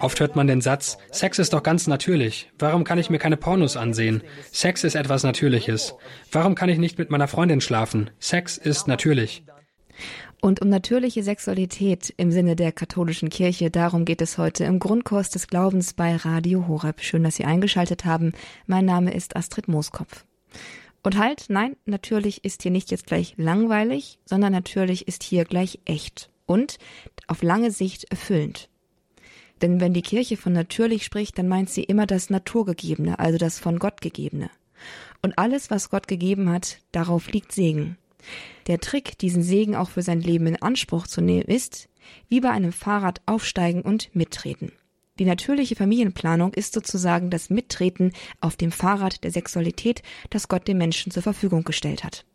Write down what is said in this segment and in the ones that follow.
Oft hört man den Satz, Sex ist doch ganz natürlich. Warum kann ich mir keine Pornos ansehen? Sex ist etwas Natürliches. Warum kann ich nicht mit meiner Freundin schlafen? Sex ist natürlich. Und um natürliche Sexualität im Sinne der katholischen Kirche, darum geht es heute im Grundkurs des Glaubens bei Radio Horeb. Schön, dass Sie eingeschaltet haben. Mein Name ist Astrid Mooskopf. Und halt, nein, natürlich ist hier nicht jetzt gleich langweilig, sondern natürlich ist hier gleich echt und auf lange Sicht erfüllend. Denn wenn die Kirche von natürlich spricht, dann meint sie immer das Naturgegebene, also das von Gott gegebene. Und alles, was Gott gegeben hat, darauf liegt Segen. Der Trick, diesen Segen auch für sein Leben in Anspruch zu nehmen, ist, wie bei einem Fahrrad aufsteigen und mittreten. Die natürliche Familienplanung ist sozusagen das Mittreten auf dem Fahrrad der Sexualität, das Gott dem Menschen zur Verfügung gestellt hat.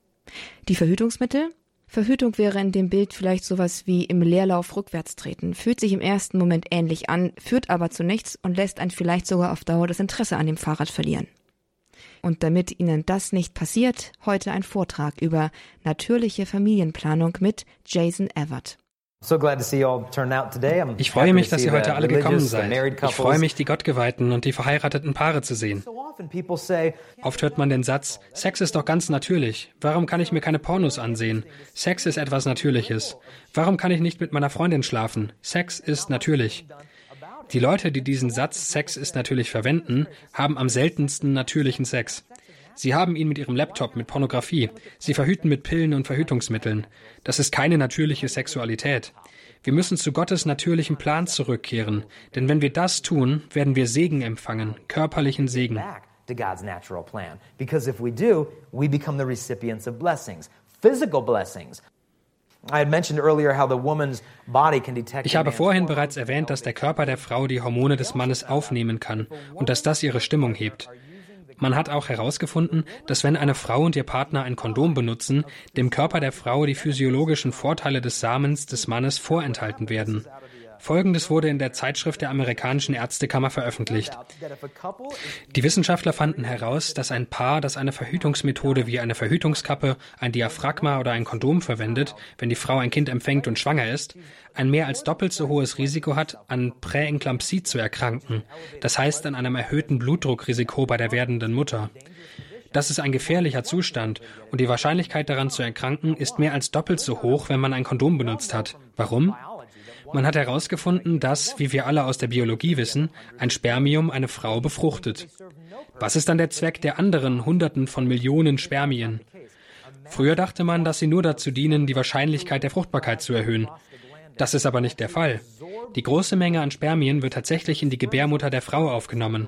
Die Verhütungsmittel? Verhütung wäre in dem Bild vielleicht sowas wie im Leerlauf rückwärts treten, fühlt sich im ersten Moment ähnlich an, führt aber zu nichts und lässt einen vielleicht sogar auf Dauer das Interesse an dem Fahrrad verlieren. Und damit Ihnen das nicht passiert, heute ein Vortrag über natürliche Familienplanung mit Jason Everett. Ich freue mich, dass ihr heute alle gekommen seid. Ich freue mich, die Gottgeweihten und die verheirateten Paare zu sehen. Oft hört man den Satz, Sex ist doch ganz natürlich. Warum kann ich mir keine Pornos ansehen? Sex ist etwas Natürliches. Warum kann ich nicht mit meiner Freundin schlafen? Sex ist natürlich. Die Leute, die diesen Satz Sex ist natürlich verwenden, haben am seltensten natürlichen Sex. Sie haben ihn mit ihrem Laptop, mit Pornografie. Sie verhüten mit Pillen und Verhütungsmitteln. Das ist keine natürliche Sexualität. Wir müssen zu Gottes natürlichem Plan zurückkehren, denn wenn wir das tun, werden wir Segen empfangen, körperlichen Segen. To God's natural plan. Because if we do, we become the recipients of blessings, physical blessings. Ich habe vorhin bereits erwähnt, dass der Körper der Frau die Hormone des Mannes aufnehmen kann und dass das ihre Stimmung hebt. Man hat auch herausgefunden, dass wenn eine Frau und ihr Partner ein Kondom benutzen, dem Körper der Frau die physiologischen Vorteile des Samens des Mannes vorenthalten werden. Folgendes wurde in der Zeitschrift der amerikanischen Ärztekammer veröffentlicht. Die Wissenschaftler fanden heraus, dass ein Paar, das eine Verhütungsmethode wie eine Verhütungskappe, ein Diaphragma oder ein Kondom verwendet, wenn die Frau ein Kind empfängt und schwanger ist, ein mehr als doppelt so hohes Risiko hat, an Präenklampsie zu erkranken, das heißt an einem erhöhten Blutdruckrisiko bei der werdenden Mutter. Das ist ein gefährlicher Zustand und die Wahrscheinlichkeit daran zu erkranken ist mehr als doppelt so hoch, wenn man ein Kondom benutzt hat. Warum? Man hat herausgefunden, dass, wie wir alle aus der Biologie wissen, ein Spermium eine Frau befruchtet. Was ist dann der Zweck der anderen Hunderten von Millionen Spermien? Früher dachte man, dass sie nur dazu dienen, die Wahrscheinlichkeit der Fruchtbarkeit zu erhöhen. Das ist aber nicht der Fall. Die große Menge an Spermien wird tatsächlich in die Gebärmutter der Frau aufgenommen.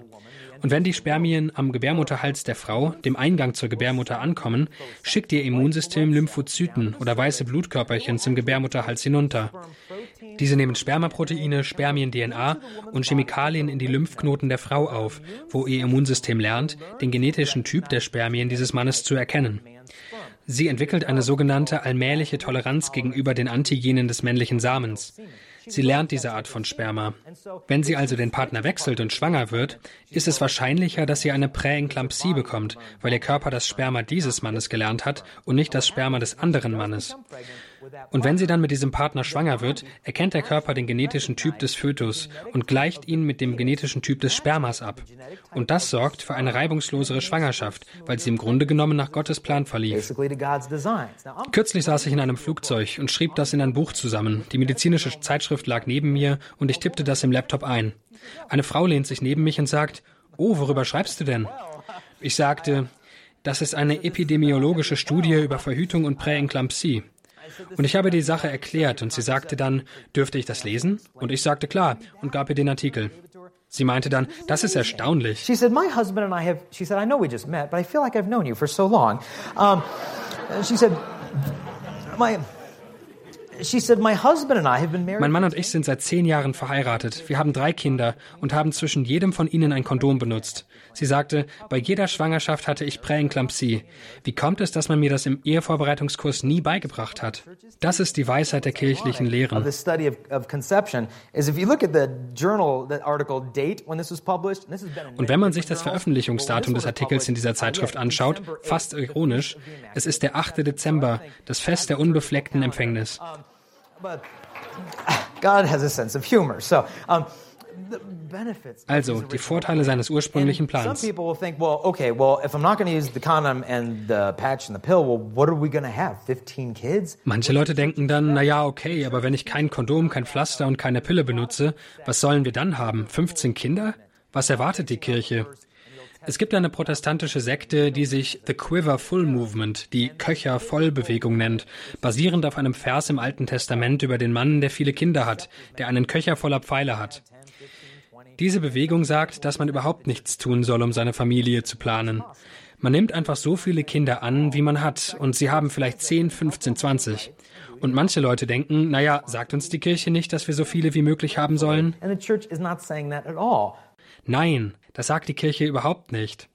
Und wenn die Spermien am Gebärmutterhals der Frau, dem Eingang zur Gebärmutter, ankommen, schickt ihr Immunsystem Lymphozyten oder weiße Blutkörperchen zum Gebärmutterhals hinunter. Diese nehmen Spermaproteine, Spermien-DNA und Chemikalien in die Lymphknoten der Frau auf, wo ihr Immunsystem lernt, den genetischen Typ der Spermien dieses Mannes zu erkennen. Sie entwickelt eine sogenannte allmähliche Toleranz gegenüber den Antigenen des männlichen Samens. Sie lernt diese Art von Sperma. Wenn sie also den Partner wechselt und schwanger wird, ist es wahrscheinlicher, dass sie eine Präenklampsie bekommt, weil ihr Körper das Sperma dieses Mannes gelernt hat und nicht das Sperma des anderen Mannes. Und wenn sie dann mit diesem Partner schwanger wird, erkennt der Körper den genetischen Typ des Fötus und gleicht ihn mit dem genetischen Typ des Spermas ab. Und das sorgt für eine reibungslosere Schwangerschaft, weil sie im Grunde genommen nach Gottes Plan verlief. Kürzlich saß ich in einem Flugzeug und schrieb das in ein Buch zusammen. Die medizinische Zeitschrift lag neben mir und ich tippte das im Laptop ein. Eine Frau lehnt sich neben mich und sagt, Oh, worüber schreibst du denn? Ich sagte, das ist eine epidemiologische Studie über Verhütung und Präenklampsie. Und ich habe die Sache erklärt und sie sagte dann, dürfte ich das lesen? Und ich sagte klar und gab ihr den Artikel. Sie meinte dann, das ist erstaunlich. She said, my husband and I have, she said, I know we just met, but I feel like I've known you for so long. Um, she said, my, mein Mann und ich sind seit zehn Jahren verheiratet. Wir haben drei Kinder und haben zwischen jedem von ihnen ein Kondom benutzt. Sie sagte, bei jeder Schwangerschaft hatte ich Präenklampsie. Wie kommt es, dass man mir das im Ehevorbereitungskurs nie beigebracht hat? Das ist die Weisheit der kirchlichen Lehren. Und wenn man sich das Veröffentlichungsdatum des Artikels in dieser Zeitschrift anschaut, fast ironisch, es ist der 8. Dezember, das Fest der unbefleckten Empfängnis. God has a sense of humor. So, um, Also die Vorteile seines ursprünglichen Plans. Manche Leute denken dann, naja, okay, aber wenn ich kein Kondom, kein Pflaster und keine Pille benutze, was sollen wir dann haben? 15 Kinder? Was erwartet die Kirche? Es gibt eine protestantische Sekte, die sich The Quiver Full Movement, die Köcher-Voll-Bewegung nennt, basierend auf einem Vers im Alten Testament über den Mann, der viele Kinder hat, der einen Köcher voller Pfeile hat. Diese Bewegung sagt, dass man überhaupt nichts tun soll, um seine Familie zu planen. Man nimmt einfach so viele Kinder an, wie man hat, und sie haben vielleicht 10, 15, 20. Und manche Leute denken, naja, sagt uns die Kirche nicht, dass wir so viele wie möglich haben sollen? Nein, das sagt die Kirche überhaupt nicht.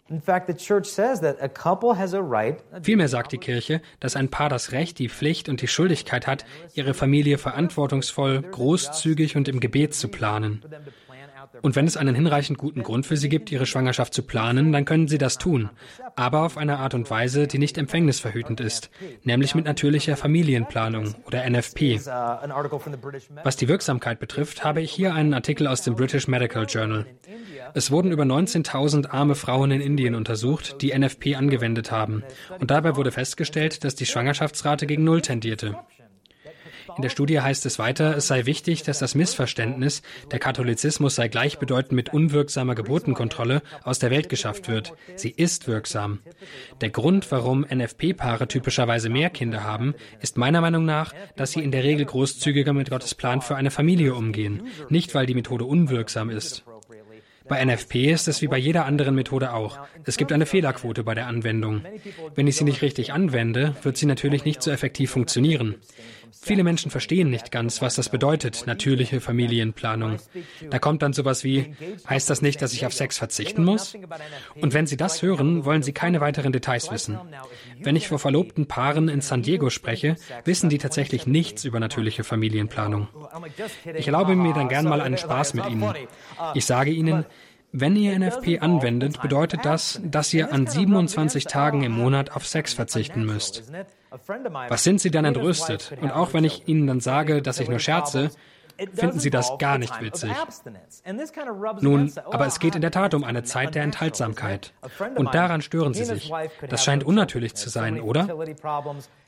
Vielmehr sagt die Kirche, dass ein Paar das Recht, die Pflicht und die Schuldigkeit hat, ihre Familie verantwortungsvoll, großzügig und im Gebet zu planen. Und wenn es einen hinreichend guten Grund für sie gibt, ihre Schwangerschaft zu planen, dann können sie das tun, aber auf eine Art und Weise, die nicht empfängnisverhütend ist, nämlich mit natürlicher Familienplanung oder NFP. Was die Wirksamkeit betrifft, habe ich hier einen Artikel aus dem British Medical Journal. Es wurden über 19.000 arme Frauen in Indien untersucht, die NFP angewendet haben. Und dabei wurde festgestellt, dass die Schwangerschaftsrate gegen Null tendierte. In der Studie heißt es weiter, es sei wichtig, dass das Missverständnis, der Katholizismus sei gleichbedeutend mit unwirksamer Geburtenkontrolle, aus der Welt geschafft wird. Sie ist wirksam. Der Grund, warum NFP-Paare typischerweise mehr Kinder haben, ist meiner Meinung nach, dass sie in der Regel großzügiger mit Gottes Plan für eine Familie umgehen, nicht weil die Methode unwirksam ist. Bei NFP ist es wie bei jeder anderen Methode auch. Es gibt eine Fehlerquote bei der Anwendung. Wenn ich sie nicht richtig anwende, wird sie natürlich nicht so effektiv funktionieren. Viele Menschen verstehen nicht ganz, was das bedeutet, natürliche Familienplanung. Da kommt dann sowas wie, heißt das nicht, dass ich auf Sex verzichten muss? Und wenn Sie das hören, wollen Sie keine weiteren Details wissen. Wenn ich vor verlobten Paaren in San Diego spreche, wissen die tatsächlich nichts über natürliche Familienplanung. Ich erlaube mir dann gern mal einen Spaß mit ihnen. Ich sage ihnen, wenn ihr NFP anwendet, bedeutet das, dass ihr an 27 Tagen im Monat auf Sex verzichten müsst. Was sind Sie dann entrüstet? Und auch wenn ich Ihnen dann sage, dass ich nur scherze, finden sie das gar nicht witzig. Nun, aber es geht in der Tat um eine Zeit der Enthaltsamkeit. Und daran stören sie sich. Das scheint unnatürlich zu sein, oder?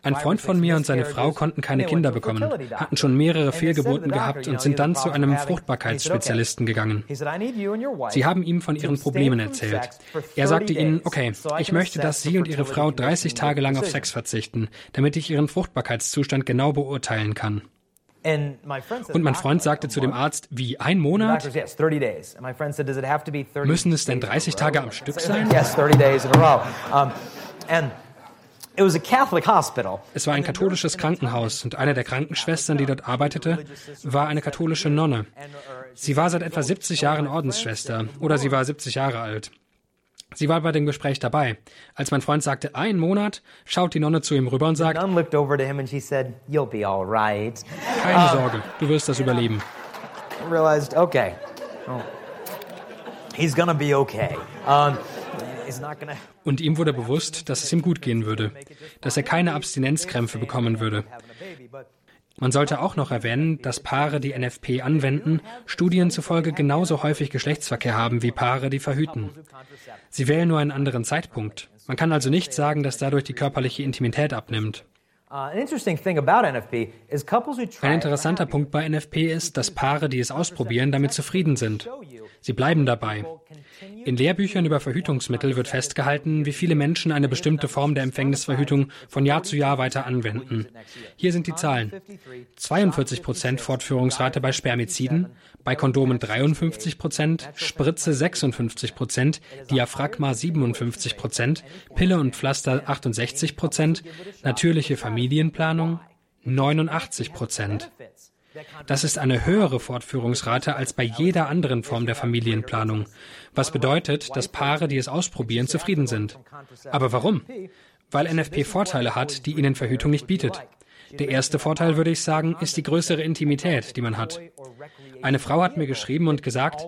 Ein Freund von mir und seine Frau konnten keine Kinder bekommen, hatten schon mehrere Fehlgeburten gehabt und sind dann zu einem Fruchtbarkeitsspezialisten gegangen. Sie haben ihm von ihren Problemen erzählt. Er sagte ihnen, okay, ich möchte, dass Sie und Ihre Frau 30 Tage lang auf Sex verzichten, damit ich Ihren Fruchtbarkeitszustand genau beurteilen kann. Und mein Freund sagte zu dem Arzt, wie ein Monat? Müssen es denn 30 Tage am Stück sein? Es war ein katholisches Krankenhaus und eine der Krankenschwestern, die dort arbeitete, war eine katholische Nonne. Sie war seit etwa 70 Jahren Ordensschwester oder sie war 70 Jahre alt. Sie war bei dem Gespräch dabei. Als mein Freund sagte, ein Monat, schaut die Nonne zu ihm rüber und sagt, Keine Sorge, du wirst das überleben. Realized, okay. Oh. He's gonna be okay. Um, und ihm wurde bewusst, dass es ihm gut gehen würde, dass er keine Abstinenzkrämpfe bekommen würde. Man sollte auch noch erwähnen, dass Paare, die NFP anwenden, Studien zufolge genauso häufig Geschlechtsverkehr haben wie Paare, die verhüten. Sie wählen nur einen anderen Zeitpunkt. Man kann also nicht sagen, dass dadurch die körperliche Intimität abnimmt. Ein interessanter Punkt bei NFP ist, dass Paare, die es ausprobieren, damit zufrieden sind. Sie bleiben dabei. In Lehrbüchern über Verhütungsmittel wird festgehalten, wie viele Menschen eine bestimmte Form der Empfängnisverhütung von Jahr zu Jahr weiter anwenden. Hier sind die Zahlen. 42 Prozent Fortführungsrate bei Spermiziden, bei Kondomen 53 Prozent, Spritze 56 Prozent, Diaphragma 57 Prozent, Pille und Pflaster 68 Prozent, natürliche Familienplanung 89 Prozent. Das ist eine höhere Fortführungsrate als bei jeder anderen Form der Familienplanung, was bedeutet, dass Paare, die es ausprobieren, zufrieden sind. Aber warum? Weil NFP Vorteile hat, die ihnen Verhütung nicht bietet. Der erste Vorteil, würde ich sagen, ist die größere Intimität, die man hat. Eine Frau hat mir geschrieben und gesagt,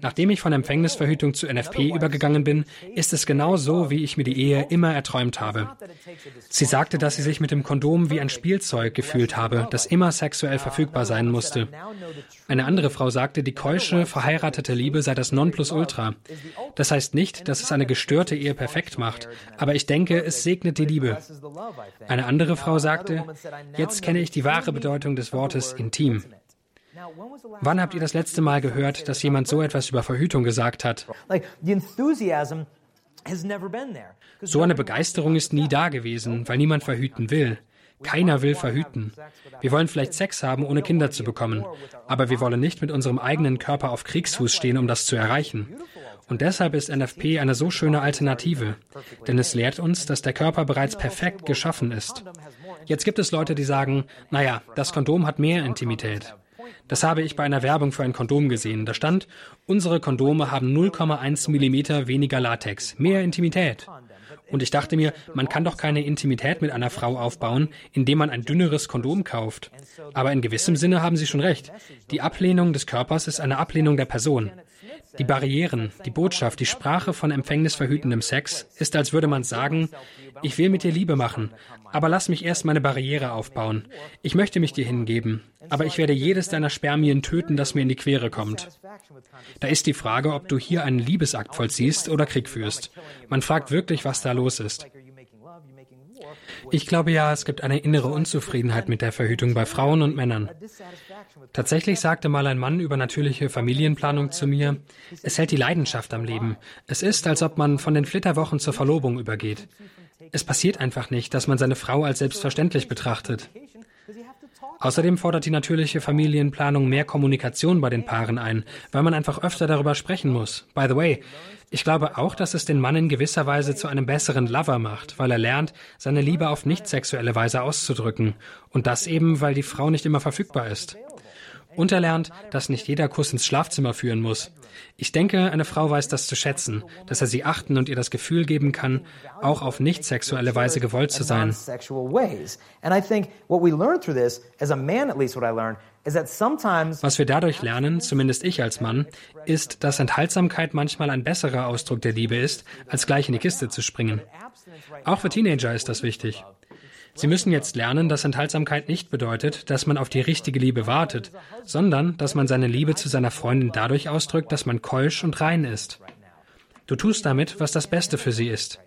Nachdem ich von Empfängnisverhütung zu NFP übergegangen bin, ist es genau so, wie ich mir die Ehe immer erträumt habe. Sie sagte, dass sie sich mit dem Kondom wie ein Spielzeug gefühlt habe, das immer sexuell verfügbar sein musste. Eine andere Frau sagte, die keusche, verheiratete Liebe sei das Nonplusultra. Das heißt nicht, dass es eine gestörte Ehe perfekt macht, aber ich denke, es segnet die Liebe. Eine andere Frau sagte, jetzt kenne ich die wahre Bedeutung des Wortes intim. Wann habt ihr das letzte Mal gehört, dass jemand so etwas über Verhütung gesagt hat? So eine Begeisterung ist nie da gewesen, weil niemand verhüten will. Keiner will verhüten. Wir wollen vielleicht Sex haben, ohne Kinder zu bekommen, aber wir wollen nicht mit unserem eigenen Körper auf Kriegsfuß stehen, um das zu erreichen. Und deshalb ist NFP eine so schöne Alternative, denn es lehrt uns, dass der Körper bereits perfekt geschaffen ist. Jetzt gibt es Leute, die sagen, naja, das Kondom hat mehr Intimität. Das habe ich bei einer Werbung für ein Kondom gesehen. Da stand, unsere Kondome haben 0,1 Millimeter weniger Latex, mehr Intimität. Und ich dachte mir, man kann doch keine Intimität mit einer Frau aufbauen, indem man ein dünneres Kondom kauft. Aber in gewissem Sinne haben Sie schon recht. Die Ablehnung des Körpers ist eine Ablehnung der Person. Die Barrieren, die Botschaft, die Sprache von empfängnisverhütendem Sex ist, als würde man sagen, ich will mit dir Liebe machen, aber lass mich erst meine Barriere aufbauen. Ich möchte mich dir hingeben, aber ich werde jedes deiner Spermien töten, das mir in die Quere kommt. Da ist die Frage, ob du hier einen Liebesakt vollziehst oder Krieg führst. Man fragt wirklich, was da los ist. Ich glaube ja, es gibt eine innere Unzufriedenheit mit der Verhütung bei Frauen und Männern. Tatsächlich sagte mal ein Mann über natürliche Familienplanung zu mir, es hält die Leidenschaft am Leben. Es ist, als ob man von den Flitterwochen zur Verlobung übergeht. Es passiert einfach nicht, dass man seine Frau als selbstverständlich betrachtet. Außerdem fordert die natürliche Familienplanung mehr Kommunikation bei den Paaren ein, weil man einfach öfter darüber sprechen muss. By the way, ich glaube auch, dass es den Mann in gewisser Weise zu einem besseren Lover macht, weil er lernt, seine Liebe auf nicht sexuelle Weise auszudrücken. Und das eben, weil die Frau nicht immer verfügbar ist. Und er lernt, dass nicht jeder Kuss ins Schlafzimmer führen muss. Ich denke, eine Frau weiß das zu schätzen, dass er sie achten und ihr das Gefühl geben kann, auch auf nicht sexuelle Weise gewollt zu sein. Was wir dadurch lernen, zumindest ich als Mann, ist, dass Enthaltsamkeit manchmal ein besserer Ausdruck der Liebe ist, als gleich in die Kiste zu springen. Auch für Teenager ist das wichtig. Sie müssen jetzt lernen, dass Enthaltsamkeit nicht bedeutet, dass man auf die richtige Liebe wartet, sondern dass man seine Liebe zu seiner Freundin dadurch ausdrückt, dass man keusch und rein ist. Du tust damit, was das Beste für sie ist.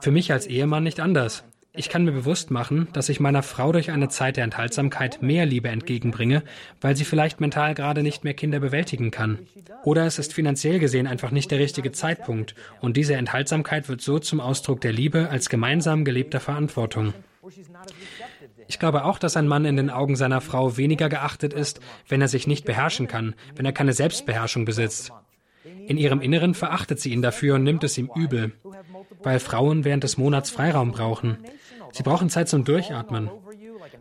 Für mich als Ehemann nicht anders. Ich kann mir bewusst machen, dass ich meiner Frau durch eine Zeit der Enthaltsamkeit mehr Liebe entgegenbringe, weil sie vielleicht mental gerade nicht mehr Kinder bewältigen kann. Oder es ist finanziell gesehen einfach nicht der richtige Zeitpunkt und diese Enthaltsamkeit wird so zum Ausdruck der Liebe als gemeinsam gelebter Verantwortung. Ich glaube auch, dass ein Mann in den Augen seiner Frau weniger geachtet ist, wenn er sich nicht beherrschen kann, wenn er keine Selbstbeherrschung besitzt. In ihrem Inneren verachtet sie ihn dafür und nimmt es ihm übel, weil Frauen während des Monats Freiraum brauchen. Sie brauchen Zeit zum Durchatmen.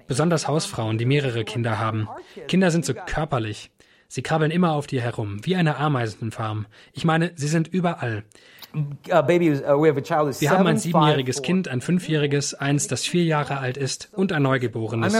Besonders Hausfrauen, die mehrere Kinder haben. Kinder sind so körperlich. Sie krabbeln immer auf dir herum, wie eine Ameisenfarm. Ich meine, sie sind überall. Uh, uh, Wir haben ein siebenjähriges Kind, ein fünfjähriges, eins, das vier Jahre alt ist und ein Neugeborenes.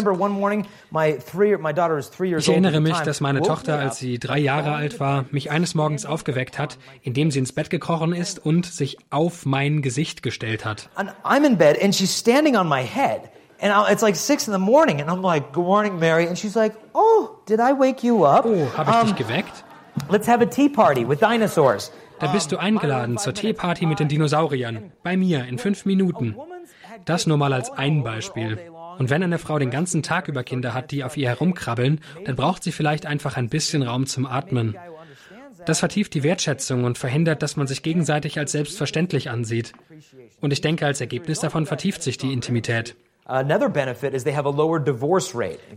Ich erinnere mich, dass meine Tochter, als sie drei Jahre alt war, mich eines Morgens aufgeweckt hat, indem sie ins Bett gekrochen ist und sich auf mein Gesicht gestellt hat. I'm in bed and she's standing on my head. And it's like six in the morning, and I'm like, "Good morning, Mary." And she's like, "Oh, did I wake you up?" Oh, habe ich dich geweckt? Let's have a tea party with dinosaurs. Da bist du eingeladen zur Teeparty mit den Dinosauriern. Bei mir in fünf Minuten. Das nur mal als ein Beispiel. Und wenn eine Frau den ganzen Tag über Kinder hat, die auf ihr herumkrabbeln, dann braucht sie vielleicht einfach ein bisschen Raum zum Atmen. Das vertieft die Wertschätzung und verhindert, dass man sich gegenseitig als selbstverständlich ansieht. Und ich denke, als Ergebnis davon vertieft sich die Intimität.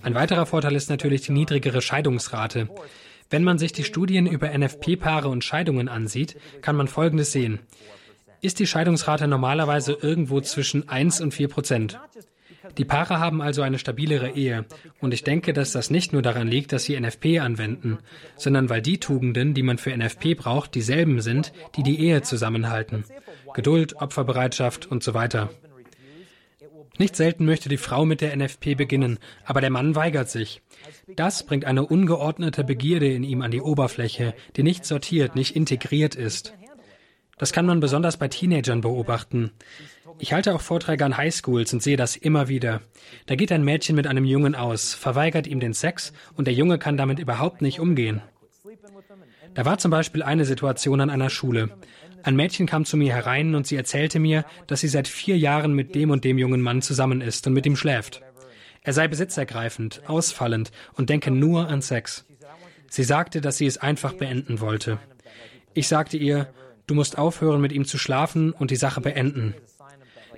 Ein weiterer Vorteil ist natürlich die niedrigere Scheidungsrate. Wenn man sich die Studien über NFP-Paare und Scheidungen ansieht, kann man Folgendes sehen. Ist die Scheidungsrate normalerweise irgendwo zwischen 1 und 4 Prozent. Die Paare haben also eine stabilere Ehe. Und ich denke, dass das nicht nur daran liegt, dass sie NFP anwenden, sondern weil die Tugenden, die man für NFP braucht, dieselben sind, die die Ehe zusammenhalten. Geduld, Opferbereitschaft und so weiter. Nicht selten möchte die Frau mit der NFP beginnen, aber der Mann weigert sich. Das bringt eine ungeordnete Begierde in ihm an die Oberfläche, die nicht sortiert, nicht integriert ist. Das kann man besonders bei Teenagern beobachten. Ich halte auch Vorträge an Highschools und sehe das immer wieder. Da geht ein Mädchen mit einem Jungen aus, verweigert ihm den Sex und der Junge kann damit überhaupt nicht umgehen. Da war zum Beispiel eine Situation an einer Schule. Ein Mädchen kam zu mir herein und sie erzählte mir, dass sie seit vier Jahren mit dem und dem jungen Mann zusammen ist und mit ihm schläft. Er sei besitzergreifend, ausfallend und denke nur an Sex. Sie sagte, dass sie es einfach beenden wollte. Ich sagte ihr, du musst aufhören, mit ihm zu schlafen und die Sache beenden.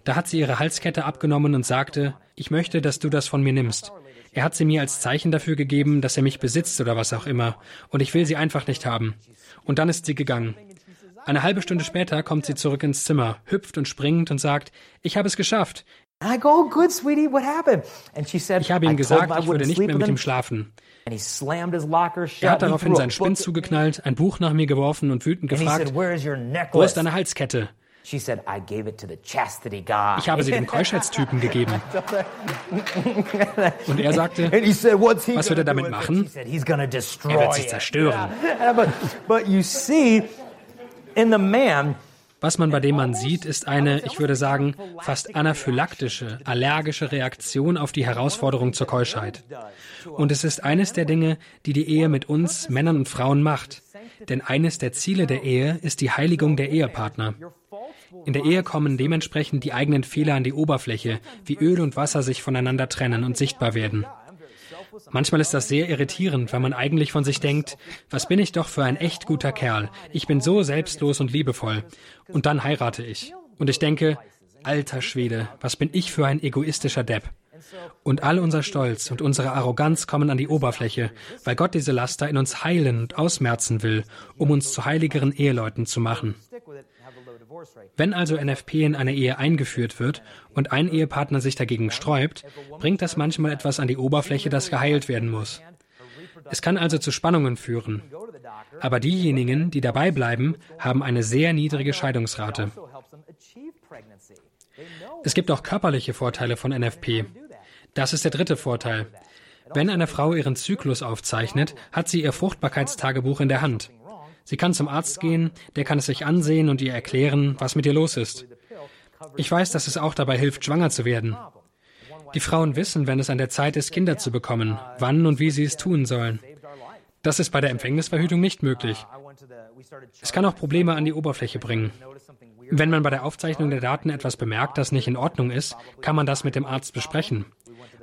Da hat sie ihre Halskette abgenommen und sagte, ich möchte, dass du das von mir nimmst. Er hat sie mir als Zeichen dafür gegeben, dass er mich besitzt oder was auch immer, und ich will sie einfach nicht haben. Und dann ist sie gegangen. Eine halbe Stunde später kommt sie zurück ins Zimmer, hüpft und springt und sagt, ich habe es geschafft. Ich habe ihm gesagt, ich würde nicht mehr mit ihm schlafen. Er hat daraufhin seinen Spind zugeknallt, ein Buch nach mir geworfen und wütend gefragt, wo ist deine Halskette? Ich habe sie dem Keuschheitstypen gegeben. Und er sagte, was wird er damit machen? Er wird sich zerstören. Was man bei dem Mann sieht, ist eine, ich würde sagen, fast anaphylaktische, allergische Reaktion auf die Herausforderung zur Keuschheit. Und es ist eines der Dinge, die die Ehe mit uns, Männern und Frauen macht. Denn eines der Ziele der Ehe ist die Heiligung der Ehepartner. In der Ehe kommen dementsprechend die eigenen Fehler an die Oberfläche, wie Öl und Wasser sich voneinander trennen und sichtbar werden. Manchmal ist das sehr irritierend, weil man eigentlich von sich denkt, was bin ich doch für ein echt guter Kerl. Ich bin so selbstlos und liebevoll. Und dann heirate ich. Und ich denke, alter Schwede, was bin ich für ein egoistischer Depp. Und all unser Stolz und unsere Arroganz kommen an die Oberfläche, weil Gott diese Laster in uns heilen und ausmerzen will, um uns zu heiligeren Eheleuten zu machen. Wenn also NFP in eine Ehe eingeführt wird und ein Ehepartner sich dagegen sträubt, bringt das manchmal etwas an die Oberfläche, das geheilt werden muss. Es kann also zu Spannungen führen. Aber diejenigen, die dabei bleiben, haben eine sehr niedrige Scheidungsrate. Es gibt auch körperliche Vorteile von NFP. Das ist der dritte Vorteil. Wenn eine Frau ihren Zyklus aufzeichnet, hat sie ihr Fruchtbarkeitstagebuch in der Hand. Sie kann zum Arzt gehen, der kann es sich ansehen und ihr erklären, was mit ihr los ist. Ich weiß, dass es auch dabei hilft, schwanger zu werden. Die Frauen wissen, wenn es an der Zeit ist, Kinder zu bekommen, wann und wie sie es tun sollen. Das ist bei der Empfängnisverhütung nicht möglich. Es kann auch Probleme an die Oberfläche bringen. Wenn man bei der Aufzeichnung der Daten etwas bemerkt, das nicht in Ordnung ist, kann man das mit dem Arzt besprechen.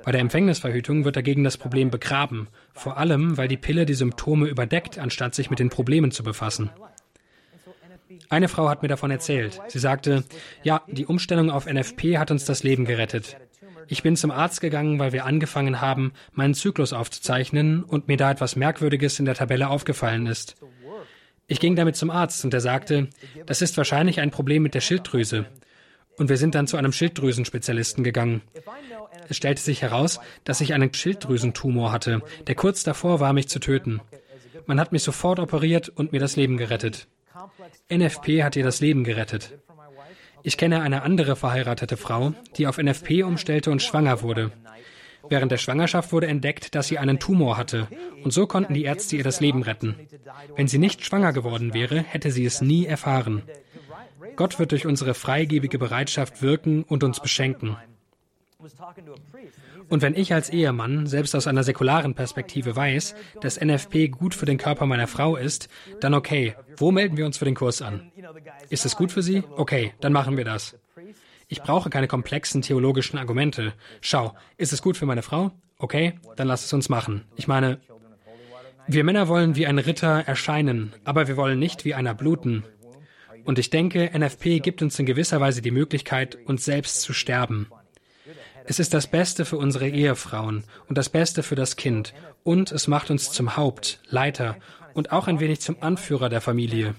Bei der Empfängnisverhütung wird dagegen das Problem begraben, vor allem weil die Pille die Symptome überdeckt, anstatt sich mit den Problemen zu befassen. Eine Frau hat mir davon erzählt. Sie sagte, ja, die Umstellung auf NFP hat uns das Leben gerettet. Ich bin zum Arzt gegangen, weil wir angefangen haben, meinen Zyklus aufzuzeichnen und mir da etwas Merkwürdiges in der Tabelle aufgefallen ist. Ich ging damit zum Arzt und er sagte, das ist wahrscheinlich ein Problem mit der Schilddrüse. Und wir sind dann zu einem Schilddrüsenspezialisten gegangen. Es stellte sich heraus, dass ich einen Schilddrüsentumor hatte, der kurz davor war, mich zu töten. Man hat mich sofort operiert und mir das Leben gerettet. NFP hat ihr das Leben gerettet. Ich kenne eine andere verheiratete Frau, die auf NFP umstellte und schwanger wurde. Während der Schwangerschaft wurde entdeckt, dass sie einen Tumor hatte, und so konnten die Ärzte ihr das Leben retten. Wenn sie nicht schwanger geworden wäre, hätte sie es nie erfahren. Gott wird durch unsere freigebige Bereitschaft wirken und uns beschenken. Und wenn ich als Ehemann selbst aus einer säkularen Perspektive weiß, dass NFP gut für den Körper meiner Frau ist, dann okay, wo melden wir uns für den Kurs an? Ist es gut für sie? Okay, dann machen wir das. Ich brauche keine komplexen theologischen Argumente. Schau, ist es gut für meine Frau? Okay, dann lass es uns machen. Ich meine, wir Männer wollen wie ein Ritter erscheinen, aber wir wollen nicht wie einer bluten. Und ich denke, NFP gibt uns in gewisser Weise die Möglichkeit, uns selbst zu sterben. Es ist das Beste für unsere Ehefrauen und das Beste für das Kind. Und es macht uns zum Haupt, Leiter und auch ein wenig zum Anführer der Familie.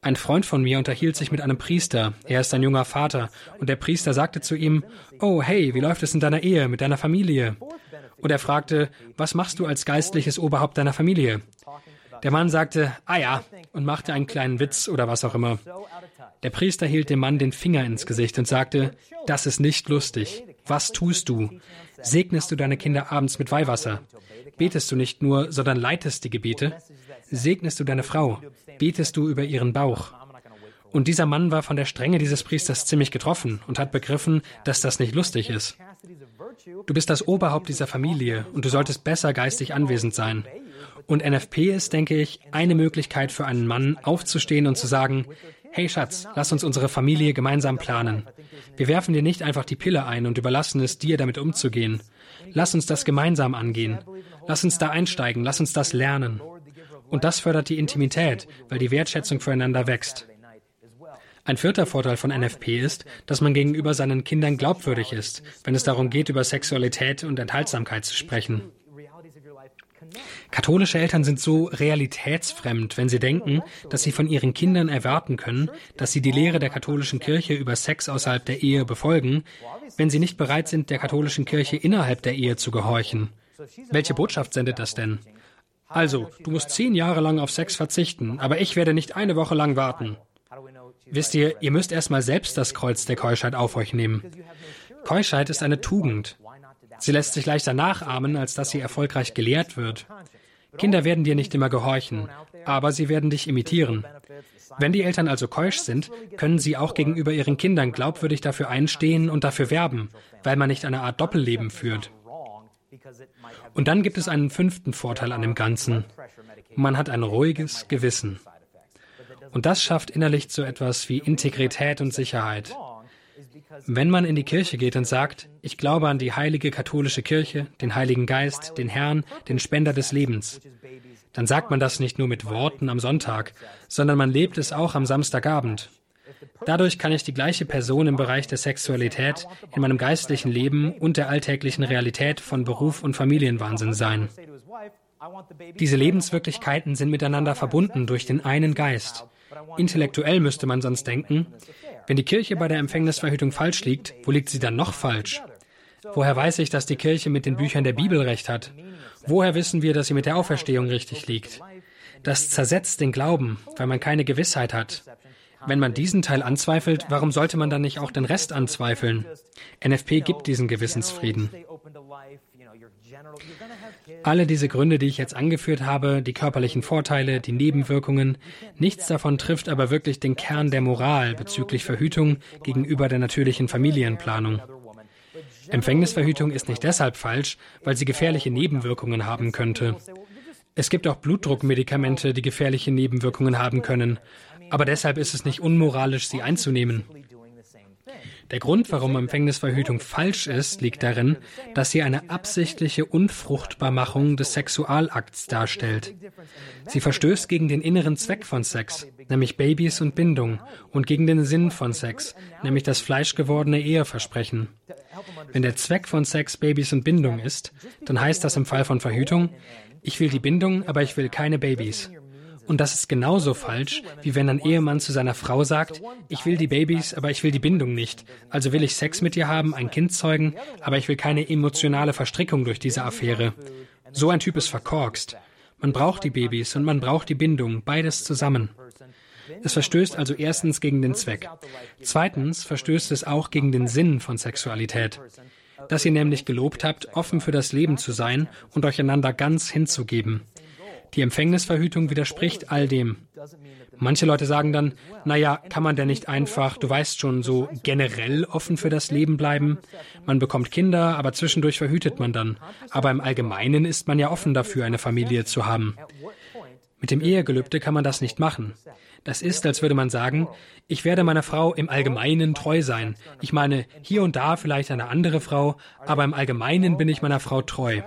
Ein Freund von mir unterhielt sich mit einem Priester. Er ist ein junger Vater. Und der Priester sagte zu ihm, Oh, hey, wie läuft es in deiner Ehe, mit deiner Familie? Und er fragte, was machst du als geistliches Oberhaupt deiner Familie? Der Mann sagte, ah ja, und machte einen kleinen Witz oder was auch immer. Der Priester hielt dem Mann den Finger ins Gesicht und sagte, das ist nicht lustig. Was tust du? Segnest du deine Kinder abends mit Weihwasser? Betest du nicht nur, sondern leitest die Gebete? Segnest du deine Frau? Betest du über ihren Bauch? Und dieser Mann war von der Strenge dieses Priesters ziemlich getroffen und hat begriffen, dass das nicht lustig ist. Du bist das Oberhaupt dieser Familie und du solltest besser geistig anwesend sein. Und NFP ist, denke ich, eine Möglichkeit für einen Mann aufzustehen und zu sagen, hey Schatz, lass uns unsere Familie gemeinsam planen. Wir werfen dir nicht einfach die Pille ein und überlassen es dir, damit umzugehen. Lass uns das gemeinsam angehen. Lass uns da einsteigen, lass uns das lernen. Und das fördert die Intimität, weil die Wertschätzung füreinander wächst. Ein vierter Vorteil von NFP ist, dass man gegenüber seinen Kindern glaubwürdig ist, wenn es darum geht, über Sexualität und Enthaltsamkeit zu sprechen. Katholische Eltern sind so realitätsfremd, wenn sie denken, dass sie von ihren Kindern erwarten können, dass sie die Lehre der katholischen Kirche über Sex außerhalb der Ehe befolgen, wenn sie nicht bereit sind, der katholischen Kirche innerhalb der Ehe zu gehorchen. Welche Botschaft sendet das denn? Also, du musst zehn Jahre lang auf Sex verzichten, aber ich werde nicht eine Woche lang warten. Wisst ihr, ihr müsst erstmal selbst das Kreuz der Keuschheit auf euch nehmen. Keuschheit ist eine Tugend. Sie lässt sich leichter nachahmen, als dass sie erfolgreich gelehrt wird. Kinder werden dir nicht immer gehorchen, aber sie werden dich imitieren. Wenn die Eltern also keusch sind, können sie auch gegenüber ihren Kindern glaubwürdig dafür einstehen und dafür werben, weil man nicht eine Art Doppelleben führt. Und dann gibt es einen fünften Vorteil an dem Ganzen. Man hat ein ruhiges Gewissen. Und das schafft innerlich so etwas wie Integrität und Sicherheit. Wenn man in die Kirche geht und sagt, ich glaube an die heilige katholische Kirche, den Heiligen Geist, den Herrn, den Spender des Lebens, dann sagt man das nicht nur mit Worten am Sonntag, sondern man lebt es auch am Samstagabend. Dadurch kann ich die gleiche Person im Bereich der Sexualität in meinem geistlichen Leben und der alltäglichen Realität von Beruf und Familienwahnsinn sein. Diese Lebenswirklichkeiten sind miteinander verbunden durch den einen Geist. Intellektuell müsste man sonst denken, wenn die Kirche bei der Empfängnisverhütung falsch liegt, wo liegt sie dann noch falsch? Woher weiß ich, dass die Kirche mit den Büchern der Bibel recht hat? Woher wissen wir, dass sie mit der Auferstehung richtig liegt? Das zersetzt den Glauben, weil man keine Gewissheit hat. Wenn man diesen Teil anzweifelt, warum sollte man dann nicht auch den Rest anzweifeln? NFP gibt diesen Gewissensfrieden. Alle diese Gründe, die ich jetzt angeführt habe, die körperlichen Vorteile, die Nebenwirkungen, nichts davon trifft aber wirklich den Kern der Moral bezüglich Verhütung gegenüber der natürlichen Familienplanung. Empfängnisverhütung ist nicht deshalb falsch, weil sie gefährliche Nebenwirkungen haben könnte. Es gibt auch Blutdruckmedikamente, die gefährliche Nebenwirkungen haben können, aber deshalb ist es nicht unmoralisch, sie einzunehmen. Der Grund, warum Empfängnisverhütung falsch ist, liegt darin, dass sie eine absichtliche Unfruchtbarmachung des Sexualakts darstellt. Sie verstößt gegen den inneren Zweck von Sex, nämlich Babys und Bindung, und gegen den Sinn von Sex, nämlich das fleischgewordene Eheversprechen. Wenn der Zweck von Sex Babys und Bindung ist, dann heißt das im Fall von Verhütung, ich will die Bindung, aber ich will keine Babys. Und das ist genauso falsch, wie wenn ein Ehemann zu seiner Frau sagt, ich will die Babys, aber ich will die Bindung nicht. Also will ich Sex mit dir haben, ein Kind zeugen, aber ich will keine emotionale Verstrickung durch diese Affäre. So ein Typ ist verkorkst. Man braucht die Babys und man braucht die Bindung, beides zusammen. Es verstößt also erstens gegen den Zweck. Zweitens verstößt es auch gegen den Sinn von Sexualität. Dass ihr nämlich gelobt habt, offen für das Leben zu sein und euch einander ganz hinzugeben. Die Empfängnisverhütung widerspricht all dem. Manche Leute sagen dann, naja, kann man denn nicht einfach, du weißt schon, so generell offen für das Leben bleiben? Man bekommt Kinder, aber zwischendurch verhütet man dann. Aber im Allgemeinen ist man ja offen dafür, eine Familie zu haben. Mit dem Ehegelübde kann man das nicht machen. Das ist, als würde man sagen, ich werde meiner Frau im Allgemeinen treu sein. Ich meine, hier und da vielleicht eine andere Frau, aber im Allgemeinen bin ich meiner Frau treu.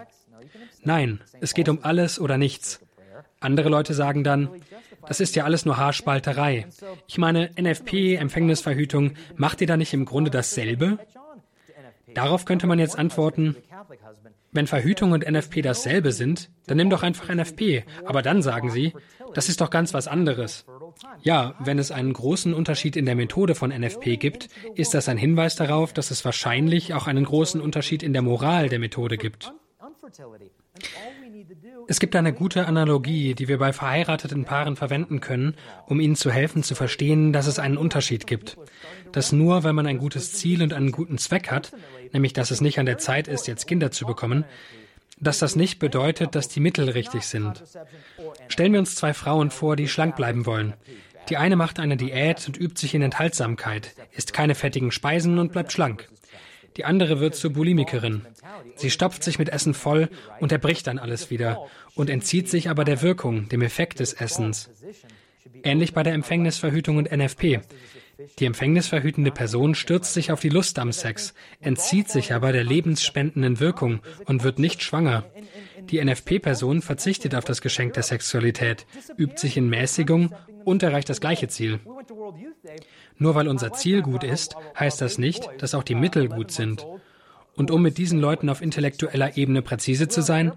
Nein, es geht um alles oder nichts. Andere Leute sagen dann, das ist ja alles nur Haarspalterei. Ich meine, NFP, Empfängnisverhütung, macht ihr da nicht im Grunde dasselbe? Darauf könnte man jetzt antworten, wenn Verhütung und NFP dasselbe sind, dann nimm doch einfach NFP. Aber dann sagen sie, das ist doch ganz was anderes. Ja, wenn es einen großen Unterschied in der Methode von NFP gibt, ist das ein Hinweis darauf, dass es wahrscheinlich auch einen großen Unterschied in der Moral der Methode gibt. Es gibt eine gute Analogie, die wir bei verheirateten Paaren verwenden können, um ihnen zu helfen zu verstehen, dass es einen Unterschied gibt. Dass nur, wenn man ein gutes Ziel und einen guten Zweck hat, nämlich dass es nicht an der Zeit ist, jetzt Kinder zu bekommen, dass das nicht bedeutet, dass die Mittel richtig sind. Stellen wir uns zwei Frauen vor, die schlank bleiben wollen. Die eine macht eine Diät und übt sich in Enthaltsamkeit, isst keine fettigen Speisen und bleibt schlank. Die andere wird zur Bulimikerin. Sie stopft sich mit Essen voll und erbricht dann alles wieder und entzieht sich aber der Wirkung, dem Effekt des Essens. Ähnlich bei der Empfängnisverhütung und NFP. Die empfängnisverhütende Person stürzt sich auf die Lust am Sex, entzieht sich aber der lebensspendenden Wirkung und wird nicht schwanger. Die NFP-Person verzichtet auf das Geschenk der Sexualität, übt sich in Mäßigung und erreicht das gleiche Ziel. Nur weil unser Ziel gut ist, heißt das nicht, dass auch die Mittel gut sind. Und um mit diesen Leuten auf intellektueller Ebene präzise zu sein,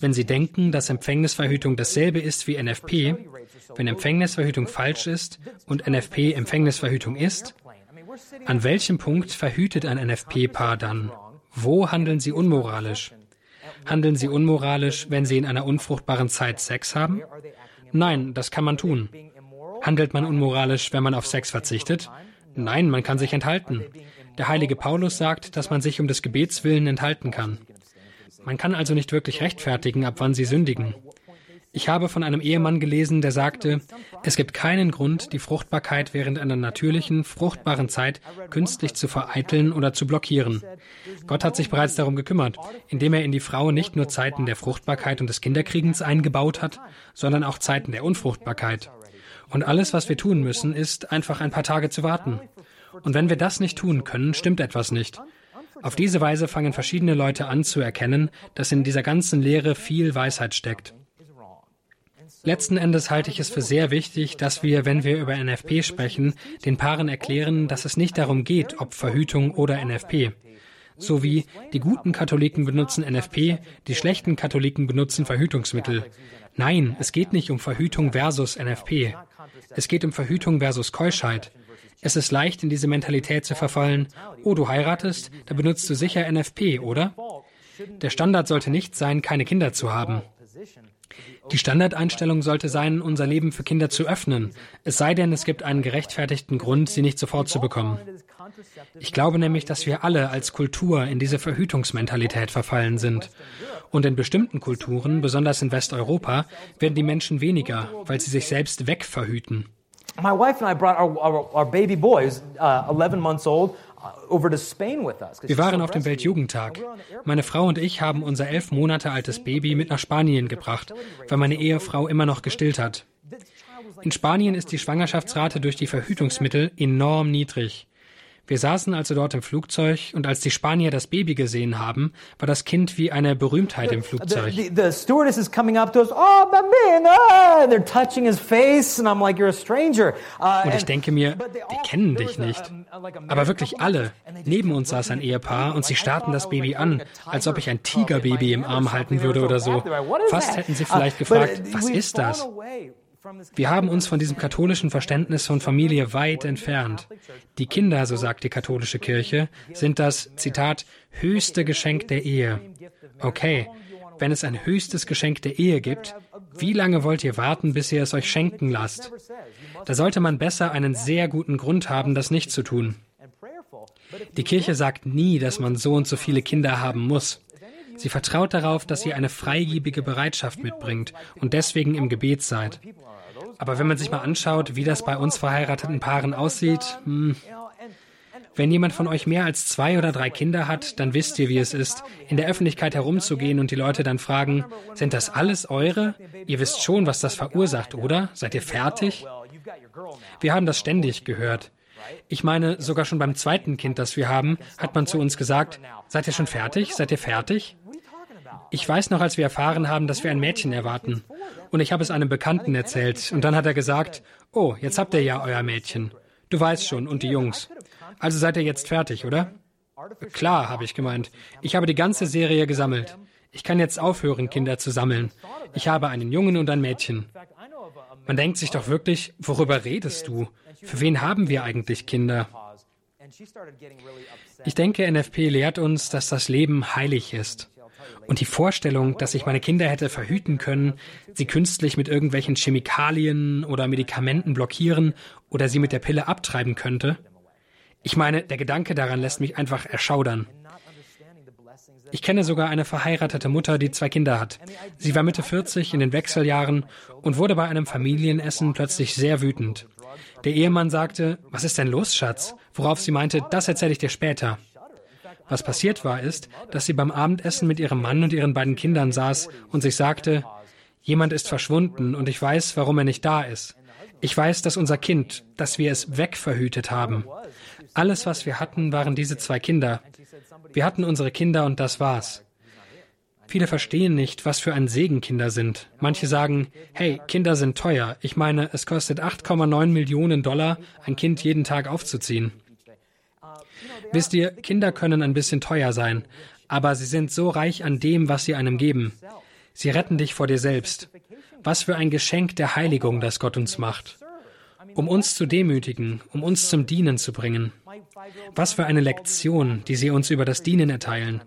wenn sie denken, dass Empfängnisverhütung dasselbe ist wie NFP, wenn Empfängnisverhütung falsch ist und NFP Empfängnisverhütung ist, an welchem Punkt verhütet ein NFP-Paar dann? Wo handeln sie unmoralisch? Handeln sie unmoralisch, wenn sie in einer unfruchtbaren Zeit Sex haben? Nein, das kann man tun. Handelt man unmoralisch, wenn man auf Sex verzichtet? Nein, man kann sich enthalten. Der heilige Paulus sagt, dass man sich um des Gebets willen enthalten kann. Man kann also nicht wirklich rechtfertigen, ab wann sie sündigen. Ich habe von einem Ehemann gelesen, der sagte, es gibt keinen Grund, die Fruchtbarkeit während einer natürlichen, fruchtbaren Zeit künstlich zu vereiteln oder zu blockieren. Gott hat sich bereits darum gekümmert, indem er in die Frau nicht nur Zeiten der Fruchtbarkeit und des Kinderkriegens eingebaut hat, sondern auch Zeiten der Unfruchtbarkeit. Und alles, was wir tun müssen, ist einfach ein paar Tage zu warten. Und wenn wir das nicht tun können, stimmt etwas nicht. Auf diese Weise fangen verschiedene Leute an zu erkennen, dass in dieser ganzen Lehre viel Weisheit steckt. Letzten Endes halte ich es für sehr wichtig, dass wir, wenn wir über NFP sprechen, den Paaren erklären, dass es nicht darum geht, ob Verhütung oder NFP. So wie die guten Katholiken benutzen NFP, die schlechten Katholiken benutzen Verhütungsmittel. Nein, es geht nicht um Verhütung versus NFP. Es geht um Verhütung versus Keuschheit. Es ist leicht, in diese Mentalität zu verfallen. Oh, du heiratest, da benutzt du sicher NFP, oder? Der Standard sollte nicht sein, keine Kinder zu haben. Die Standardeinstellung sollte sein, unser Leben für Kinder zu öffnen, es sei denn, es gibt einen gerechtfertigten Grund, sie nicht sofort zu bekommen. Ich glaube nämlich, dass wir alle als Kultur in diese Verhütungsmentalität verfallen sind. Und in bestimmten Kulturen, besonders in Westeuropa, werden die Menschen weniger, weil sie sich selbst wegverhüten. My wife and I brought our, our, our baby boy, who's uh, 11 months old, wir waren auf dem Weltjugendtag. Meine Frau und ich haben unser elf Monate altes Baby mit nach Spanien gebracht, weil meine Ehefrau immer noch gestillt hat. In Spanien ist die Schwangerschaftsrate durch die Verhütungsmittel enorm niedrig. Wir saßen also dort im Flugzeug und als die Spanier das Baby gesehen haben, war das Kind wie eine Berühmtheit im Flugzeug. The, the, the stewardess is coming up to us, oh, bambina, they're touching his face and I'm like, you're a stranger. Uh, und ich denke mir, die kennen dich nicht. Aber wirklich alle. Neben uns saß ein Ehepaar und sie starrten das Baby an, als ob ich ein Tigerbaby im Arm halten würde oder so. Fast hätten sie vielleicht uh, gefragt, was ist das? Wir haben uns von diesem katholischen Verständnis von Familie weit entfernt. Die Kinder, so sagt die katholische Kirche, sind das, Zitat, höchste Geschenk der Ehe. Okay, wenn es ein höchstes Geschenk der Ehe gibt, wie lange wollt ihr warten, bis ihr es euch schenken lasst? Da sollte man besser einen sehr guten Grund haben, das nicht zu tun. Die Kirche sagt nie, dass man so und so viele Kinder haben muss. Sie vertraut darauf, dass ihr eine freigebige Bereitschaft mitbringt und deswegen im Gebet seid. Aber wenn man sich mal anschaut, wie das bei uns verheirateten Paaren aussieht, hm, wenn jemand von euch mehr als zwei oder drei Kinder hat, dann wisst ihr, wie es ist, in der Öffentlichkeit herumzugehen und die Leute dann fragen, sind das alles eure? Ihr wisst schon, was das verursacht, oder? Seid ihr fertig? Wir haben das ständig gehört. Ich meine, sogar schon beim zweiten Kind, das wir haben, hat man zu uns gesagt, seid ihr schon fertig? Seid ihr fertig? Ich weiß noch, als wir erfahren haben, dass wir ein Mädchen erwarten. Und ich habe es einem Bekannten erzählt. Und dann hat er gesagt, oh, jetzt habt ihr ja euer Mädchen. Du weißt schon, und die Jungs. Also seid ihr jetzt fertig, oder? Klar, habe ich gemeint. Ich habe die ganze Serie gesammelt. Ich kann jetzt aufhören, Kinder zu sammeln. Ich habe einen Jungen und ein Mädchen. Man denkt sich doch wirklich, worüber redest du? Für wen haben wir eigentlich Kinder? Ich denke, NFP lehrt uns, dass das Leben heilig ist. Und die Vorstellung, dass ich meine Kinder hätte verhüten können, sie künstlich mit irgendwelchen Chemikalien oder Medikamenten blockieren oder sie mit der Pille abtreiben könnte. Ich meine, der Gedanke daran lässt mich einfach erschaudern. Ich kenne sogar eine verheiratete Mutter, die zwei Kinder hat. Sie war Mitte 40 in den Wechseljahren und wurde bei einem Familienessen plötzlich sehr wütend. Der Ehemann sagte, was ist denn los, Schatz? Worauf sie meinte, das erzähle ich dir später. Was passiert war, ist, dass sie beim Abendessen mit ihrem Mann und ihren beiden Kindern saß und sich sagte, jemand ist verschwunden und ich weiß, warum er nicht da ist. Ich weiß, dass unser Kind, dass wir es wegverhütet haben. Alles, was wir hatten, waren diese zwei Kinder. Wir hatten unsere Kinder und das war's. Viele verstehen nicht, was für ein Segen Kinder sind. Manche sagen, hey, Kinder sind teuer. Ich meine, es kostet 8,9 Millionen Dollar, ein Kind jeden Tag aufzuziehen. Wisst ihr, Kinder können ein bisschen teuer sein, aber sie sind so reich an dem, was sie einem geben. Sie retten dich vor dir selbst. Was für ein Geschenk der Heiligung, das Gott uns macht. Um uns zu demütigen, um uns zum Dienen zu bringen. Was für eine Lektion, die sie uns über das Dienen erteilen.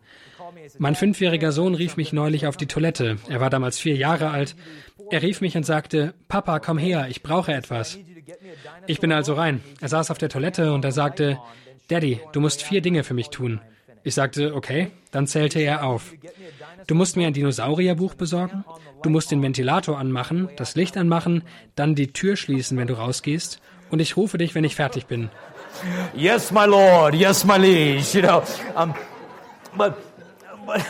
Mein fünfjähriger Sohn rief mich neulich auf die Toilette. Er war damals vier Jahre alt. Er rief mich und sagte, Papa, komm her, ich brauche etwas. Ich bin also rein. Er saß auf der Toilette und er sagte, Daddy, du musst vier Dinge für mich tun. Ich sagte, okay, dann zählte er auf. Du musst mir ein Dinosaurierbuch besorgen, du musst den Ventilator anmachen, das Licht anmachen, dann die Tür schließen, wenn du rausgehst, und ich rufe dich, wenn ich fertig bin. Yes, my lord, yes, my liege, you know. Um, but, but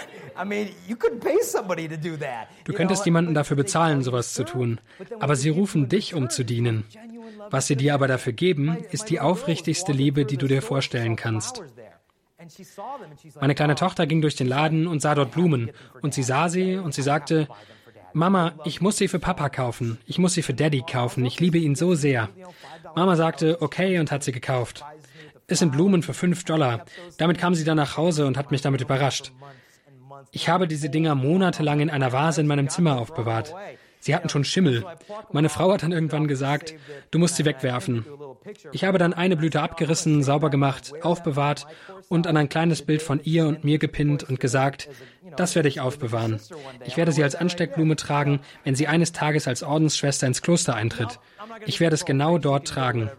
Du könntest jemanden dafür bezahlen, sowas zu tun. Aber sie rufen dich, um zu dienen. Was sie dir aber dafür geben, ist die aufrichtigste Liebe, die du dir vorstellen kannst. Meine kleine Tochter ging durch den Laden und sah dort Blumen. Und sie sah sie und sie sagte, Mama, ich muss sie für Papa kaufen. Ich muss sie für Daddy kaufen. Ich liebe ihn so sehr. Mama sagte, okay, und hat sie gekauft. Es sind Blumen für fünf Dollar. Damit kam sie dann nach Hause und hat mich damit überrascht. Ich habe diese Dinger monatelang in einer Vase in meinem Zimmer aufbewahrt. Sie hatten schon Schimmel. Meine Frau hat dann irgendwann gesagt, du musst sie wegwerfen. Ich habe dann eine Blüte abgerissen, sauber gemacht, aufbewahrt und an ein kleines Bild von ihr und mir gepinnt und gesagt, das werde ich aufbewahren. Ich werde sie als Ansteckblume tragen, wenn sie eines Tages als Ordensschwester ins Kloster eintritt. Ich werde es genau dort tragen.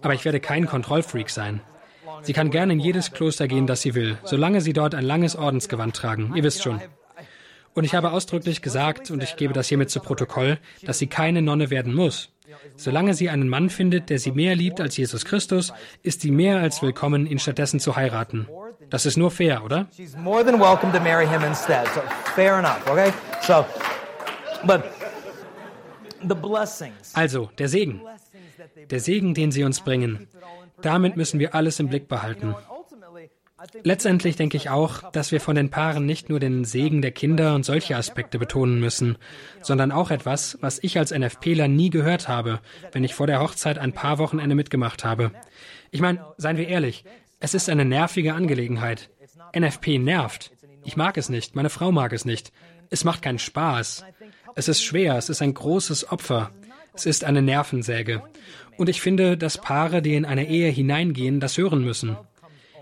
Aber ich werde kein Kontrollfreak sein. Sie kann gerne in jedes Kloster gehen, das sie will, solange sie dort ein langes Ordensgewand tragen. Ihr wisst schon. Und ich habe ausdrücklich gesagt, und ich gebe das hiermit zu Protokoll, dass sie keine Nonne werden muss. Solange sie einen Mann findet, der sie mehr liebt als Jesus Christus, ist sie mehr als willkommen, ihn stattdessen zu heiraten. Das ist nur fair, oder? Also, der Segen. Der Segen, den sie uns bringen. Damit müssen wir alles im Blick behalten. Letztendlich denke ich auch, dass wir von den Paaren nicht nur den Segen der Kinder und solche Aspekte betonen müssen, sondern auch etwas, was ich als NFPler nie gehört habe, wenn ich vor der Hochzeit ein paar Wochenende mitgemacht habe. Ich meine, seien wir ehrlich, es ist eine nervige Angelegenheit. NFP nervt. Ich mag es nicht, meine Frau mag es nicht. Es macht keinen Spaß. Es ist schwer, es ist ein großes Opfer. Es ist eine Nervensäge. Und ich finde, dass Paare, die in eine Ehe hineingehen, das hören müssen.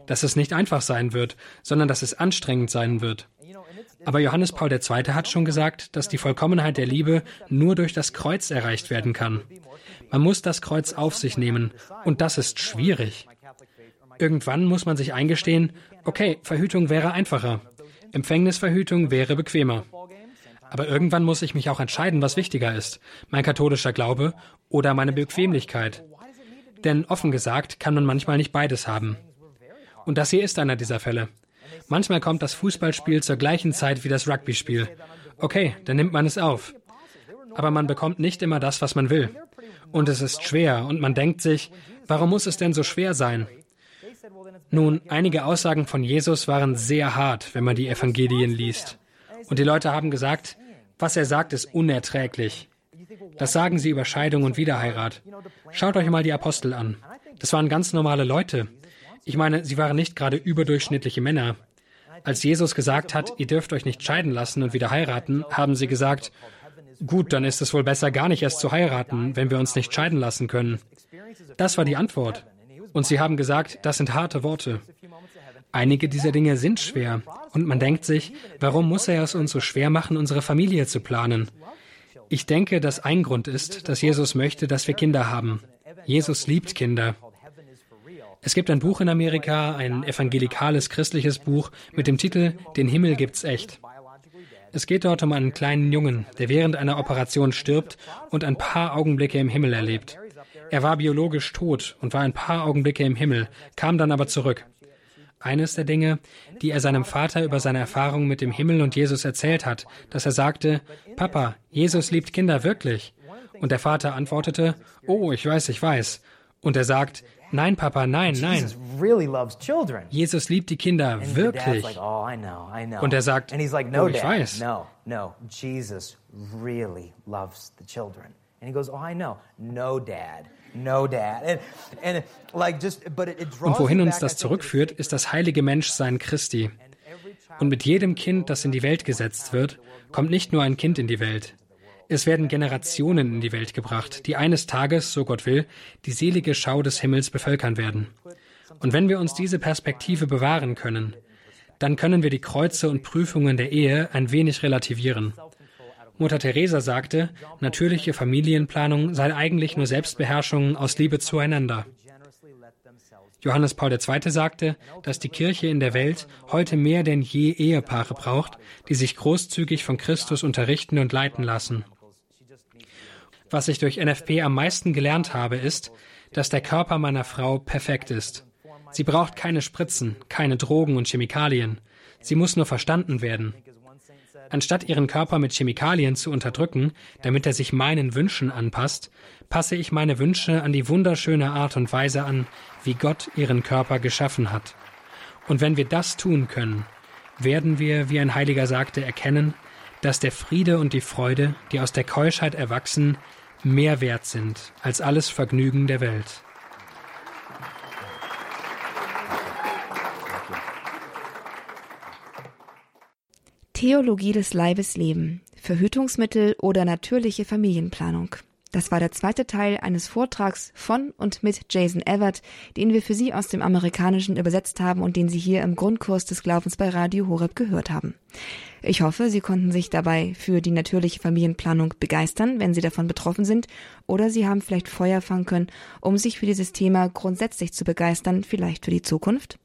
Dass es nicht einfach sein wird, sondern dass es anstrengend sein wird. Aber Johannes Paul II. hat schon gesagt, dass die Vollkommenheit der Liebe nur durch das Kreuz erreicht werden kann. Man muss das Kreuz auf sich nehmen, und das ist schwierig. Irgendwann muss man sich eingestehen, okay, Verhütung wäre einfacher. Empfängnisverhütung wäre bequemer. Aber irgendwann muss ich mich auch entscheiden, was wichtiger ist, mein katholischer Glaube oder meine Bequemlichkeit. Denn offen gesagt kann man manchmal nicht beides haben. Und das hier ist einer dieser Fälle. Manchmal kommt das Fußballspiel zur gleichen Zeit wie das Rugbyspiel. Okay, dann nimmt man es auf. Aber man bekommt nicht immer das, was man will. Und es ist schwer und man denkt sich, warum muss es denn so schwer sein? Nun, einige Aussagen von Jesus waren sehr hart, wenn man die Evangelien liest. Und die Leute haben gesagt, was er sagt, ist unerträglich. Das sagen sie über Scheidung und Wiederheirat. Schaut euch mal die Apostel an. Das waren ganz normale Leute. Ich meine, sie waren nicht gerade überdurchschnittliche Männer. Als Jesus gesagt hat, ihr dürft euch nicht scheiden lassen und wieder heiraten, haben sie gesagt, gut, dann ist es wohl besser, gar nicht erst zu heiraten, wenn wir uns nicht scheiden lassen können. Das war die Antwort. Und sie haben gesagt, das sind harte Worte. Einige dieser Dinge sind schwer und man denkt sich, warum muss er es uns so schwer machen, unsere Familie zu planen? Ich denke, dass ein Grund ist, dass Jesus möchte, dass wir Kinder haben. Jesus liebt Kinder. Es gibt ein Buch in Amerika, ein evangelikales christliches Buch mit dem Titel Den Himmel gibt's echt. Es geht dort um einen kleinen Jungen, der während einer Operation stirbt und ein paar Augenblicke im Himmel erlebt. Er war biologisch tot und war ein paar Augenblicke im Himmel, kam dann aber zurück. Eines der Dinge, die er seinem Vater über seine Erfahrung mit dem Himmel und Jesus erzählt hat, dass er sagte, Papa, Jesus liebt Kinder wirklich. Und der Vater antwortete, Oh, ich weiß, ich weiß. Und er sagt, Nein, Papa, nein, nein. Jesus liebt die Kinder wirklich. Oh, Und er sagt, oh, ich weiß. No, no, Jesus really loves the children. And he goes, oh, I know. No, Dad. No, Dad. And, and like just, but it, draws Und wohin uns das zurückführt, ist das heilige Menschsein Christi. Und mit jedem Kind, das in die Welt gesetzt wird, kommt nicht nur ein Kind in die Welt. Es werden Generationen in die Welt gebracht, die eines Tages, so Gott will, die selige Schau des Himmels bevölkern werden. Und wenn wir uns diese Perspektive bewahren können, dann können wir die Kreuze und Prüfungen der Ehe ein wenig relativieren. Mutter Teresa sagte, natürliche Familienplanung sei eigentlich nur Selbstbeherrschung aus Liebe zueinander. Johannes Paul II. sagte, dass die Kirche in der Welt heute mehr denn je Ehepaare braucht, die sich großzügig von Christus unterrichten und leiten lassen. Was ich durch NFP am meisten gelernt habe, ist, dass der Körper meiner Frau perfekt ist. Sie braucht keine Spritzen, keine Drogen und Chemikalien. Sie muss nur verstanden werden. Anstatt ihren Körper mit Chemikalien zu unterdrücken, damit er sich meinen Wünschen anpasst, passe ich meine Wünsche an die wunderschöne Art und Weise an, wie Gott ihren Körper geschaffen hat. Und wenn wir das tun können, werden wir, wie ein Heiliger sagte, erkennen, dass der Friede und die Freude, die aus der Keuschheit erwachsen, mehr wert sind als alles Vergnügen der Welt. Theologie des Leibes Leben, Verhütungsmittel oder natürliche Familienplanung. Das war der zweite Teil eines Vortrags von und mit Jason Everett, den wir für Sie aus dem Amerikanischen übersetzt haben und den Sie hier im Grundkurs des Glaubens bei Radio Horeb gehört haben. Ich hoffe, Sie konnten sich dabei für die natürliche Familienplanung begeistern, wenn Sie davon betroffen sind, oder Sie haben vielleicht Feuer fangen können, um sich für dieses Thema grundsätzlich zu begeistern, vielleicht für die Zukunft.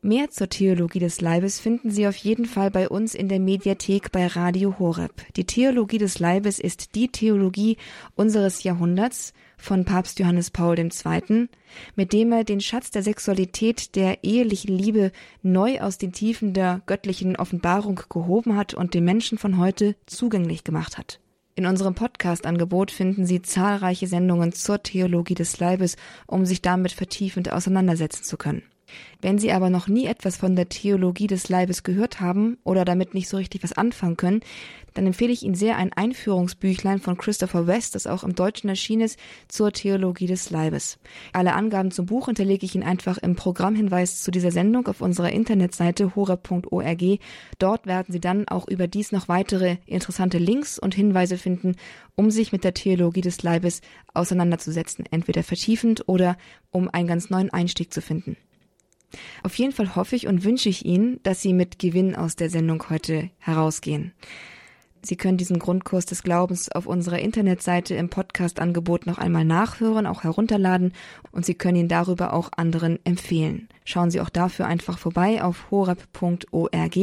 Mehr zur Theologie des Leibes finden Sie auf jeden Fall bei uns in der Mediathek bei Radio Horeb. Die Theologie des Leibes ist die Theologie unseres Jahrhunderts von Papst Johannes Paul II., mit dem er den Schatz der Sexualität, der ehelichen Liebe neu aus den Tiefen der göttlichen Offenbarung gehoben hat und den Menschen von heute zugänglich gemacht hat. In unserem Podcast-Angebot finden Sie zahlreiche Sendungen zur Theologie des Leibes, um sich damit vertiefend auseinandersetzen zu können. Wenn Sie aber noch nie etwas von der Theologie des Leibes gehört haben oder damit nicht so richtig was anfangen können, dann empfehle ich Ihnen sehr ein Einführungsbüchlein von Christopher West, das auch im Deutschen erschienen ist, zur Theologie des Leibes. Alle Angaben zum Buch hinterlege ich Ihnen einfach im Programmhinweis zu dieser Sendung auf unserer Internetseite hora.org. Dort werden Sie dann auch überdies noch weitere interessante Links und Hinweise finden, um sich mit der Theologie des Leibes auseinanderzusetzen, entweder vertiefend oder um einen ganz neuen Einstieg zu finden. Auf jeden Fall hoffe ich und wünsche ich Ihnen, dass Sie mit Gewinn aus der Sendung heute herausgehen. Sie können diesen Grundkurs des Glaubens auf unserer Internetseite im Podcast-Angebot noch einmal nachhören, auch herunterladen und Sie können ihn darüber auch anderen empfehlen. Schauen Sie auch dafür einfach vorbei auf horab.org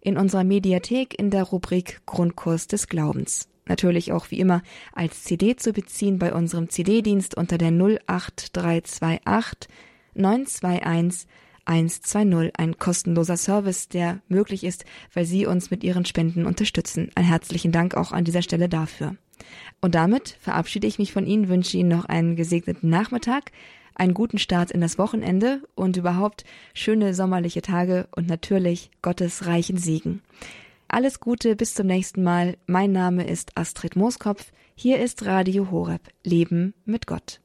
in unserer Mediathek in der Rubrik Grundkurs des Glaubens. Natürlich auch wie immer als CD zu beziehen bei unserem CD-Dienst unter der 08328 921 120, ein kostenloser Service, der möglich ist, weil Sie uns mit Ihren Spenden unterstützen. Ein herzlichen Dank auch an dieser Stelle dafür. Und damit verabschiede ich mich von Ihnen, wünsche Ihnen noch einen gesegneten Nachmittag, einen guten Start in das Wochenende und überhaupt schöne sommerliche Tage und natürlich Gottes reichen Segen. Alles Gute, bis zum nächsten Mal. Mein Name ist Astrid Mooskopf. Hier ist Radio Horeb. Leben mit Gott.